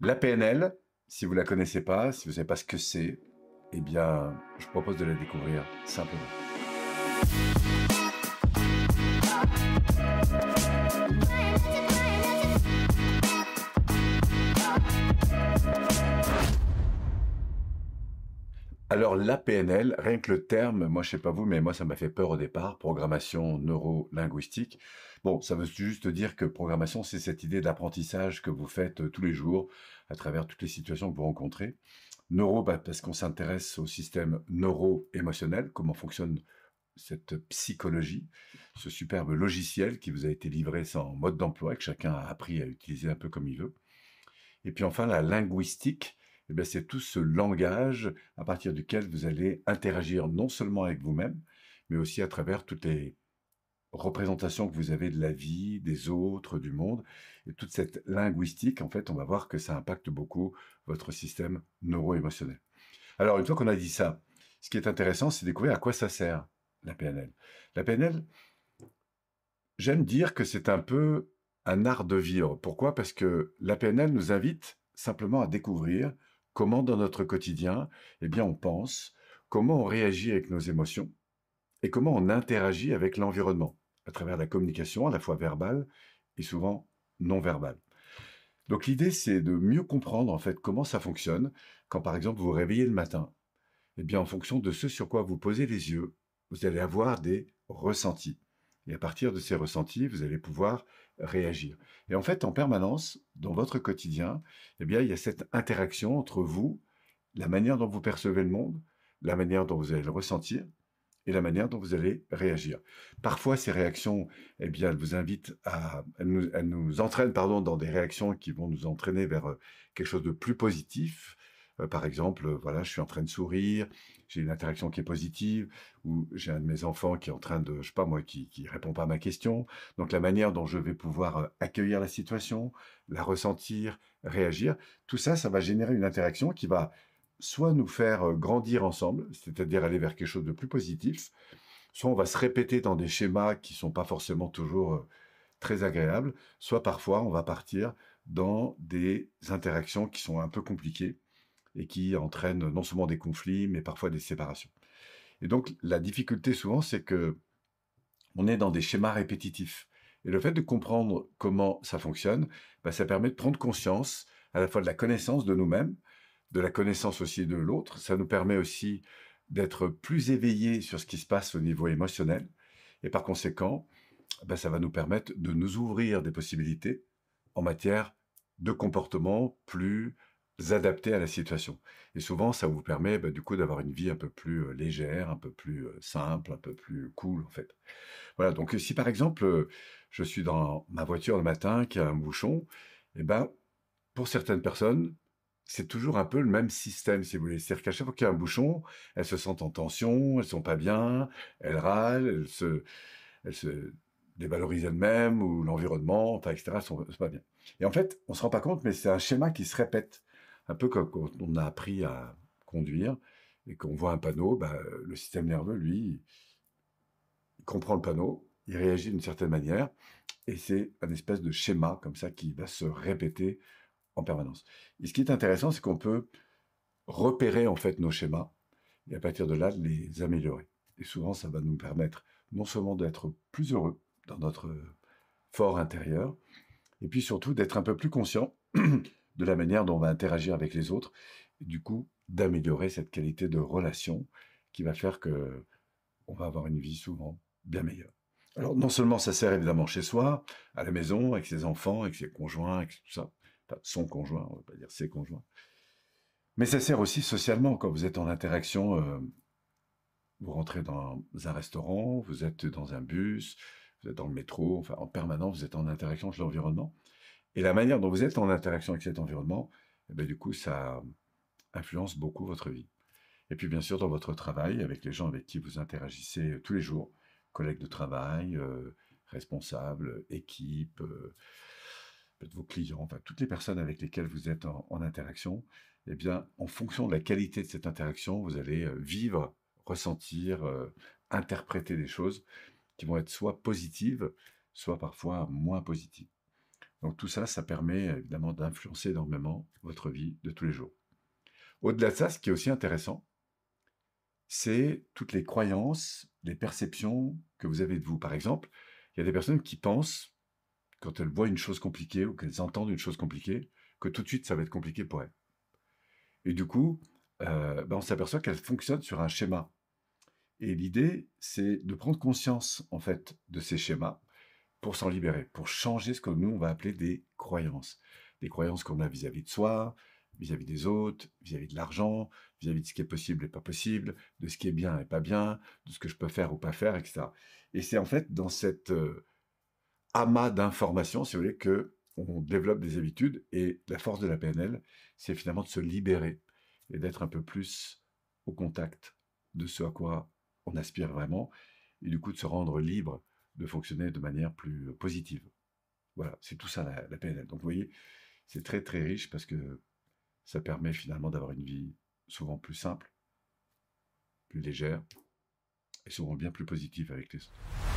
La PNL, si vous la connaissez pas, si vous savez pas ce que c'est, eh bien, je propose de la découvrir simplement. Alors la PNL, rien que le terme, moi je sais pas vous, mais moi ça m'a fait peur au départ, programmation neuro-linguistique. Bon, ça veut juste dire que programmation, c'est cette idée d'apprentissage que vous faites euh, tous les jours à travers toutes les situations que vous rencontrez. Neuro, bah, parce qu'on s'intéresse au système neuro-émotionnel, comment fonctionne cette psychologie, ce superbe logiciel qui vous a été livré sans mode d'emploi que chacun a appris à utiliser un peu comme il veut. Et puis enfin la linguistique, eh c'est tout ce langage à partir duquel vous allez interagir non seulement avec vous-même, mais aussi à travers toutes les représentations que vous avez de la vie, des autres, du monde. Et toute cette linguistique, en fait, on va voir que ça impacte beaucoup votre système neuro-émotionnel. Alors, une fois qu'on a dit ça, ce qui est intéressant, c'est découvrir à quoi ça sert, la PNL. La PNL, j'aime dire que c'est un peu un art de vivre. Pourquoi? Parce que la PNL nous invite simplement à découvrir comment dans notre quotidien, eh bien, on pense, comment on réagit avec nos émotions et comment on interagit avec l'environnement à travers la communication à la fois verbale et souvent non verbale. Donc l'idée, c'est de mieux comprendre en fait comment ça fonctionne quand par exemple vous vous réveillez le matin. Eh bien, en fonction de ce sur quoi vous posez les yeux, vous allez avoir des ressentis. Et à partir de ces ressentis, vous allez pouvoir réagir. Et en fait, en permanence, dans votre quotidien, eh bien, il y a cette interaction entre vous, la manière dont vous percevez le monde, la manière dont vous allez le ressentir, et la manière dont vous allez réagir. Parfois, ces réactions, eh bien, elles vous invitent à, elles nous, entraînent, pardon, dans des réactions qui vont nous entraîner vers euh, quelque chose de plus positif, par exemple, euh, voilà, je suis en train de sourire, j'ai une interaction qui est positive, ou j'ai un de mes enfants qui est en train de, je sais pas moi, qui, qui répond pas à ma question. Donc la manière dont je vais pouvoir euh, accueillir la situation, la ressentir, réagir, tout ça, ça va générer une interaction qui va soit nous faire grandir ensemble, c'est-à-dire aller vers quelque chose de plus positif, soit on va se répéter dans des schémas qui sont pas forcément toujours très agréables, soit parfois on va partir dans des interactions qui sont un peu compliquées et qui entraîne non seulement des conflits, mais parfois des séparations. Et donc, la difficulté souvent, c'est que on est dans des schémas répétitifs. Et le fait de comprendre comment ça fonctionne, bah, ça permet de prendre conscience à la fois de la connaissance de nous-mêmes, de la connaissance aussi de l'autre. Ça nous permet aussi d'être plus éveillés sur ce qui se passe au niveau émotionnel. Et par conséquent, bah, ça va nous permettre de nous ouvrir des possibilités en matière de comportement plus adapter à la situation. Et souvent, ça vous permet bah, du coup d'avoir une vie un peu plus euh, légère, un peu plus euh, simple, un peu plus cool en fait. Voilà. Donc si par exemple euh, je suis dans ma voiture le matin qui a un bouchon, et eh ben pour certaines personnes c'est toujours un peu le même système, si vous voulez. C'est-à-dire qu'à chaque fois qu'il y a un bouchon, elles se sentent en tension, elles sont pas bien, elles râlent, elles se, dévalorisent elles-mêmes ou l'environnement, etc. Elles sont, pas bien. Et en fait, on se rend pas compte, mais c'est un schéma qui se répète un peu comme quand on a appris à conduire et qu'on voit un panneau, bah, le système nerveux, lui, il comprend le panneau, il réagit d'une certaine manière, et c'est un espèce de schéma comme ça qui va se répéter en permanence. Et ce qui est intéressant, c'est qu'on peut repérer en fait nos schémas et à partir de là les améliorer. Et souvent, ça va nous permettre non seulement d'être plus heureux dans notre fort intérieur, et puis surtout d'être un peu plus conscient de la manière dont on va interagir avec les autres, du coup d'améliorer cette qualité de relation qui va faire que on va avoir une vie souvent bien meilleure. Alors non seulement ça sert évidemment chez soi, à la maison, avec ses enfants, avec ses conjoints, avec tout ça, enfin, son conjoint, on va pas dire ses conjoints, mais ça sert aussi socialement quand vous êtes en interaction. Euh, vous rentrez dans un restaurant, vous êtes dans un bus, vous êtes dans le métro, enfin en permanence, vous êtes en interaction avec l'environnement. Et la manière dont vous êtes en interaction avec cet environnement, eh bien, du coup, ça influence beaucoup votre vie. Et puis, bien sûr, dans votre travail, avec les gens avec qui vous interagissez tous les jours, collègues de travail, euh, responsables, équipe, euh, vos clients, toutes les personnes avec lesquelles vous êtes en, interaction, eh bien, en fonction de la qualité de cette interaction, vous allez euh, vivre, ressentir, euh, interpréter des choses qui vont être soit positives, soit parfois moins positives. Donc tout ça, ça permet évidemment d'influencer énormément votre vie de tous les jours. Au-delà de ça, ce qui est aussi intéressant, c'est toutes les croyances, les perceptions que vous avez de vous. Par exemple, il y a des personnes qui pensent, quand elles voient une chose compliquée ou qu'elles entendent une chose compliquée, que tout de suite ça va être compliqué pour elles. Et du coup, euh, ben, on s'aperçoit qu'elles fonctionnent sur un schéma. Et l'idée, c'est de prendre conscience en fait de ces schémas pour s'en libérer, pour changer ce que nous on va appeler des croyances, des croyances qu'on a vis-à-vis de soi, vis-à-vis des autres, vis-à-vis de l'argent, vis-à-vis de ce qui est possible et pas possible, de ce qui est bien et pas bien, de ce que je peux faire ou pas faire, etc. Et c'est en fait dans cette euh, amas d'informations, si vous voulez, que on développe des habitudes. Et la force de la PNL, c'est finalement de se libérer et d'être un peu plus au contact de ce à quoi on aspire vraiment, et du coup de se rendre libre de fonctionner de manière plus positive. Voilà, c'est tout ça la, la PNL. Donc vous voyez, c'est très très riche parce que ça permet finalement d'avoir une vie souvent plus simple, plus légère et souvent bien plus positive avec les autres.